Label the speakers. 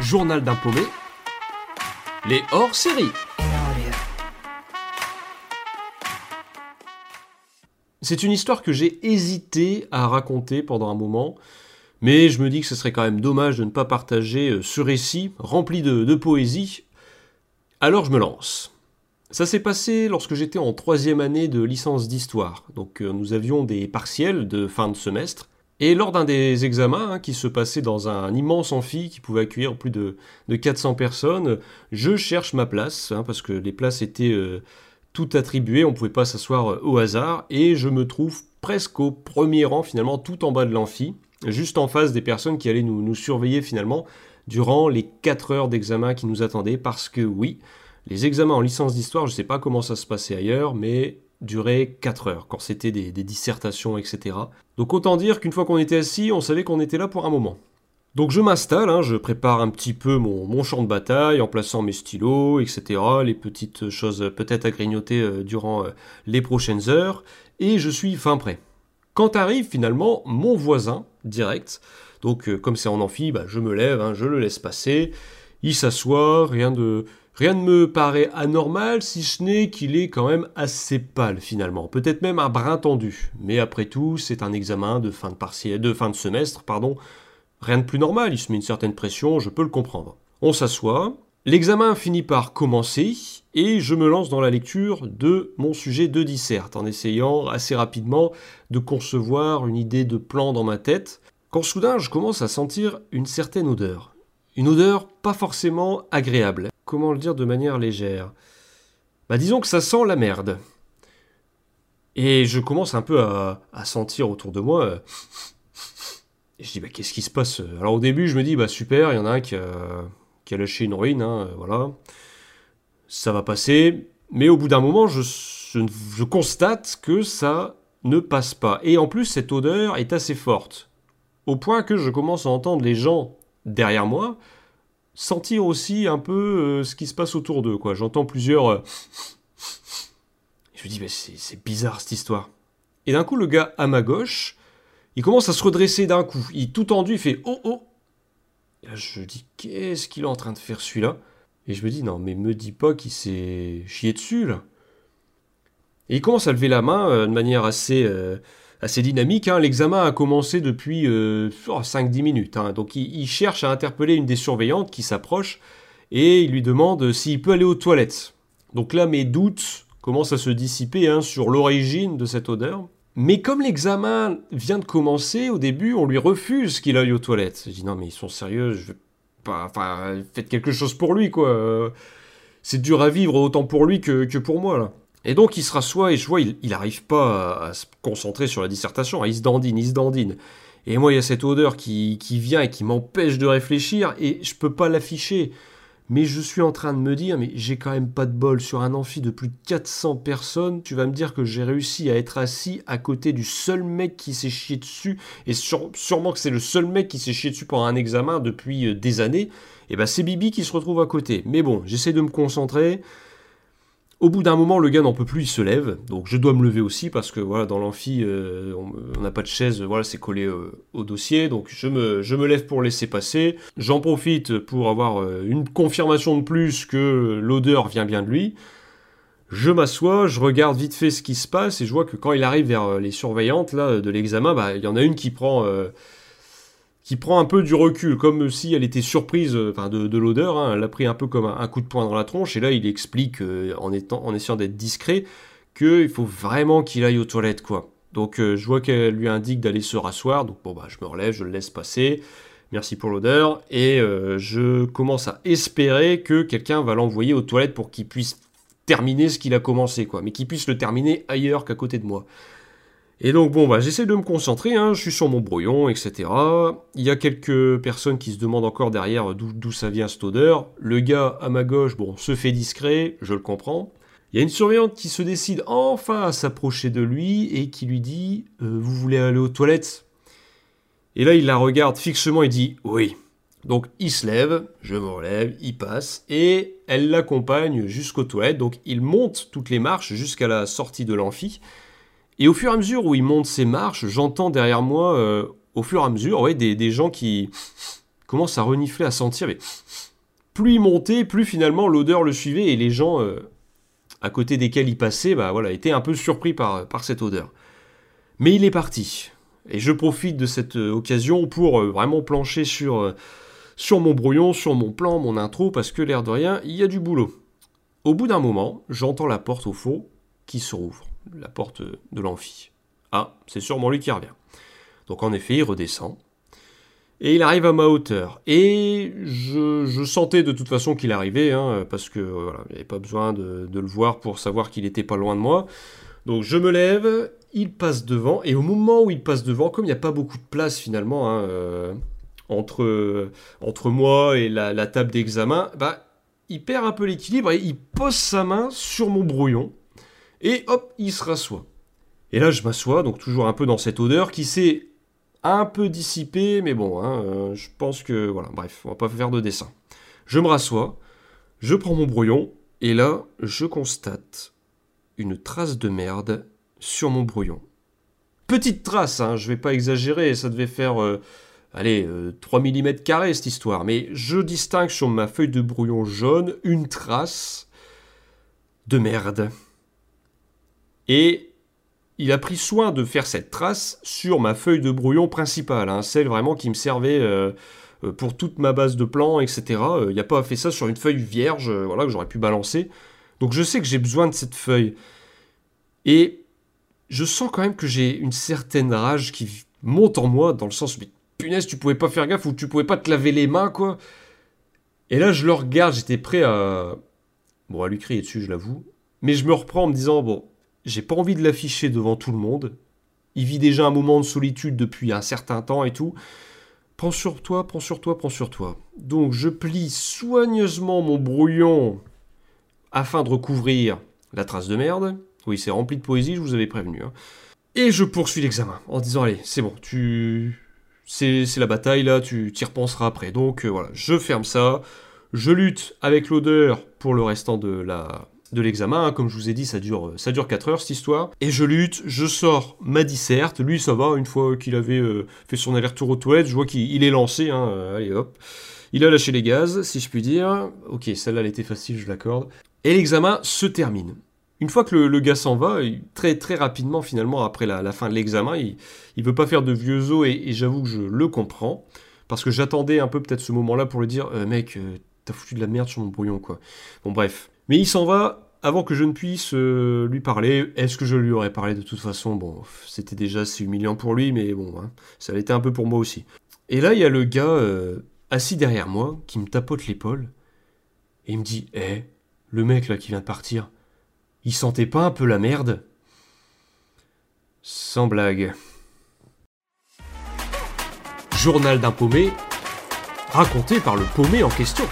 Speaker 1: Journal d'un paumé, les hors-séries. C'est une histoire que j'ai hésité à raconter pendant un moment, mais je me dis que ce serait quand même dommage de ne pas partager euh, ce récit rempli de, poésie. Alors je me lance. Ça s'est passé lorsque j'étais en troisième année de licence d'histoire. Donc euh, nous avions des partiels de fin de semestre. Et lors d'un des examens hein, qui se passait dans un immense amphi qui pouvait accueillir plus de, de 400 personnes, je cherche ma place, hein, parce que les places étaient euh, toutes attribuées, on ne pouvait pas s'asseoir euh, au hasard, et je me trouve presque au premier rang finalement, tout en bas de l'amphi, juste en face des personnes qui allaient nous, nous surveiller finalement durant les 4 heures d'examen qui nous attendaient, parce que oui, les examens en licence d'histoire, je ne sais pas comment ça se passait ailleurs, mais duraient 4 heures, quand c'était des, dissertations, etc. Donc autant dire qu'une fois qu'on était assis, on savait qu'on était là pour un moment. Donc je m'installe, hein, je prépare un petit peu mon, mon, champ de bataille en plaçant mes stylos, etc. Les petites choses peut-être à grignoter euh, durant euh, les prochaines heures, et je suis fin prêt. Quand arrive finalement mon voisin direct, donc euh, comme c'est en amphi, bah, je me lève, hein, je le laisse passer, il s'assoit, rien de, Rien ne me paraît anormal, si ce n'est qu'il est quand même assez pâle finalement, peut-être même un brin tendu. Mais après tout, c'est un examen de fin de, de fin de semestre, pardon. Rien de plus normal, il se met une certaine pression, je peux le comprendre. On s'assoit, l'examen finit par commencer, et je me lance dans la lecture de mon sujet de disserte, en essayant assez rapidement de concevoir une idée de plan dans ma tête, quand soudain je commence à sentir une certaine odeur. Une odeur pas forcément agréable comment le dire de manière légère? Bah disons que ça sent la merde. Et je commence un peu à, sentir autour de moi. Euh, je dis bah qu'est-ce qui se passe? Alors au début je me dis bah super, il y en a un qui a, lâché une ruine, hein, voilà. Ça va passer. Mais au bout d'un moment je, je constate que ça ne passe pas. Et en plus cette odeur est assez forte. Au point que je commence à entendre les gens derrière moi sentir aussi un peu euh, ce qui se passe autour d'eux. Quoi. J'entends plusieurs... Euh, je me dis, c'est bizarre cette histoire. Et d'un coup, le gars à ma gauche, il commence à se redresser d'un coup. Il tout tendu, il fait oh oh. Là, je dis qu'est-ce qu'il est en train de faire celui-là? Et je me dis non, mais me dis pas qu'il s'est chié dessus là. Et il commence à lever la main euh, de manière assez assez dynamique. Hein. L'examen a commencé depuis 5-10 euh, minutes. Hein. Donc il, cherche à interpeller une des surveillantes qui s'approche et il lui demande s'il peut aller aux toilettes. Donc là, mes doutes commencent à se dissiper hein, sur l'origine de cette odeur. Mais comme l'examen vient de commencer, au début, on lui refuse qu'il aille aux toilettes. Je dis non, mais ils sont sérieux, je pas. Faites quelque chose pour lui, quoi. C'est dur à vivre autant pour lui que, que pour moi, là. Et donc il se rassoit et je vois, il n'arrive pas à, se concentrer sur la dissertation, hein, il se dandine, il se dandine. Et moi, il y a cette odeur qui, qui vient et qui m'empêche de réfléchir et je peux pas l'afficher. Mais je suis en train de me dire, mais j'ai quand même pas de bol sur un amphi de plus de 400 personnes. Tu vas me dire que j'ai réussi à être assis à côté du seul mec qui s'est chié dessus, et sûrement que c'est le seul mec qui s'est chié dessus pendant un examen depuis euh, des années. Et ben c'est Bibi qui se retrouve à côté. Mais bon, j'essaie de me concentrer. Au bout d'un moment, le gars n'en peut plus, il se lève. Donc je dois me lever aussi parce que voilà, dans l'amphi, euh, on n'a pas de chaise, voilà, c'est collé euh, au dossier. Donc je me, lève pour laisser passer. J'en profite pour avoir euh, une confirmation de plus que l'odeur vient bien de lui. Je m'assois, je regarde vite fait ce qui se passe et je vois que quand il arrive vers les surveillantes là, de l'examen, bah, il y en a une qui prend qui prend un peu du recul, comme si elle était surprise euh, enfin, de, l'odeur. Hein. Elle l'a pris un peu comme un, coup de poing dans la tronche. Et là, il explique, euh, en, essayant d'être discret, qu'il faut vraiment qu'il aille aux toilettes, quoi. Donc, euh, je vois qu'elle lui indique d'aller se rasseoir. Donc, bon, bah, je me relève, je le laisse passer. Merci pour l'odeur. Et je commence à espérer que quelqu'un va l'envoyer aux toilettes pour qu'il puisse terminer ce qu'il a commencé, quoi. Mais qu'il puisse le terminer ailleurs qu'à côté de moi. Et donc bon, bah, j'essaie de me concentrer, hein, je suis sur mon brouillon, etc. Il y a quelques personnes qui se demandent encore derrière d'où ça vient cette odeur. Le gars à ma gauche, bon, se fait discret, je le comprends. Il y a une surveillante qui se décide enfin à s'approcher de lui et qui lui dit euh, Vous voulez aller aux toilettes? Et là, il la regarde fixement et dit Oui. Donc il se lève, je me relève, il passe, et elle l'accompagne jusqu'aux toilettes. Donc il monte toutes les marches jusqu'à la sortie de l'amphi. Et au fur et à mesure où il monte ses marches, j'entends derrière moi, euh, au fur et à mesure, ouais, des, gens qui, commence à renifler, à sentir, mais plus il montait, plus finalement l'odeur le suivait et les gens euh, à côté desquels il passait, bah voilà, étaient un peu surpris par, cette odeur. Mais il est parti. Et je profite de cette euh, occasion pour vraiment plancher sur, sur mon brouillon, sur mon plan, mon intro, parce que l'air de rien, il y a du boulot. Au bout d'un moment, j'entends la porte au fond qui se rouvre, la porte de l'amphi. Ah, c'est sûrement lui qui revient. Donc en effet, il redescend. Et il arrive à ma hauteur. Et je, sentais de toute façon qu'il arrivait, hein, parce que voilà, il n'y avait pas besoin de, le voir pour savoir qu'il n'était pas loin de moi. Donc je me lève, il passe devant, et au moment où il passe devant, comme il n'y a pas beaucoup de place finalement hein, euh, entre, entre moi et la, table d'examen, bah, il perd un peu l'équilibre et il pose sa main sur mon brouillon, et hop, il se rassoit. Et là, je m'assois, donc toujours un peu dans cette odeur qui s'est un peu dissipé, mais bon, hein, euh, je pense que voilà, bref, on va pas faire de dessin. Je me rassois, je prends mon brouillon, et là, je constate une trace de merde sur mon brouillon. Petite trace, hein, je vais pas exagérer, ça devait faire, euh, allez, 3 euh, mm carrés cette histoire, mais je distingue sur ma feuille de brouillon jaune une trace de merde. Et il a pris soin de faire cette trace sur ma feuille de brouillon principale, hein, celle vraiment qui me servait euh, euh, pour toute ma base de plan, etc. Euh, il n'a pas fait ça sur une feuille vierge, voilà, que j'aurais pu balancer. Donc je sais que j'ai besoin de cette feuille. Et je sens quand même que j'ai une certaine rage qui monte en moi, dans le sens, mais punaise, tu pouvais pas faire gaffe ou tu pouvais pas te laver les mains, quoi. Et là, je le regarde, j'étais prêt à... Bon, à lui crier dessus, je l'avoue. Mais je me reprends en me disant, bon, j'ai pas envie de l'afficher devant tout le monde. Il vit déjà un moment de solitude depuis un certain temps et tout. Prends sur toi, prends sur toi, prends sur toi. Donc je plie soigneusement mon brouillon afin de recouvrir la trace de merde. Oui, c'est rempli de poésie, je vous avais prévenu. Hein. Et je poursuis l'examen en disant allez, c'est bon, tu c'est la bataille là, tu t'y repenseras après. Donc euh, voilà, je ferme ça, je lutte avec l'odeur pour le restant de la de l'examen. Hein. Comme je vous ai dit, ça dure, ça dure 4 heures cette histoire. Et je lutte, je sors ma disserte. Lui, ça va, une fois qu'il avait euh, fait son aller-retour aux toilettes, je vois qu'il est lancé. Hein. Euh, allez hop. Il a lâché les gaz, si je puis dire. Ok, celle-là, elle était facile, je l'accorde. Et l'examen se termine. Une fois que le, gars s'en va, très très rapidement finalement après la, fin de l'examen, il, il veut pas faire de vieux os et, j'avoue que je le comprends parce que j'attendais un peu peut-être ce moment-là pour lui dire euh, mec t'as foutu de la merde sur mon brouillon quoi. Bon bref, mais il s'en va avant que je ne puisse euh, lui parler, est-ce que je lui aurais parlé de toute façon? Bon, c'était déjà assez humiliant pour lui, mais bon, hein, ça l'était un peu pour moi aussi. Et là, il y a le gars euh, assis derrière moi qui me tapote l'épaule et il me dit Eh, le mec là qui vient de partir, il sentait pas un peu la merde? Sans blague. Journal d'un paumé, raconté par le paumé en question.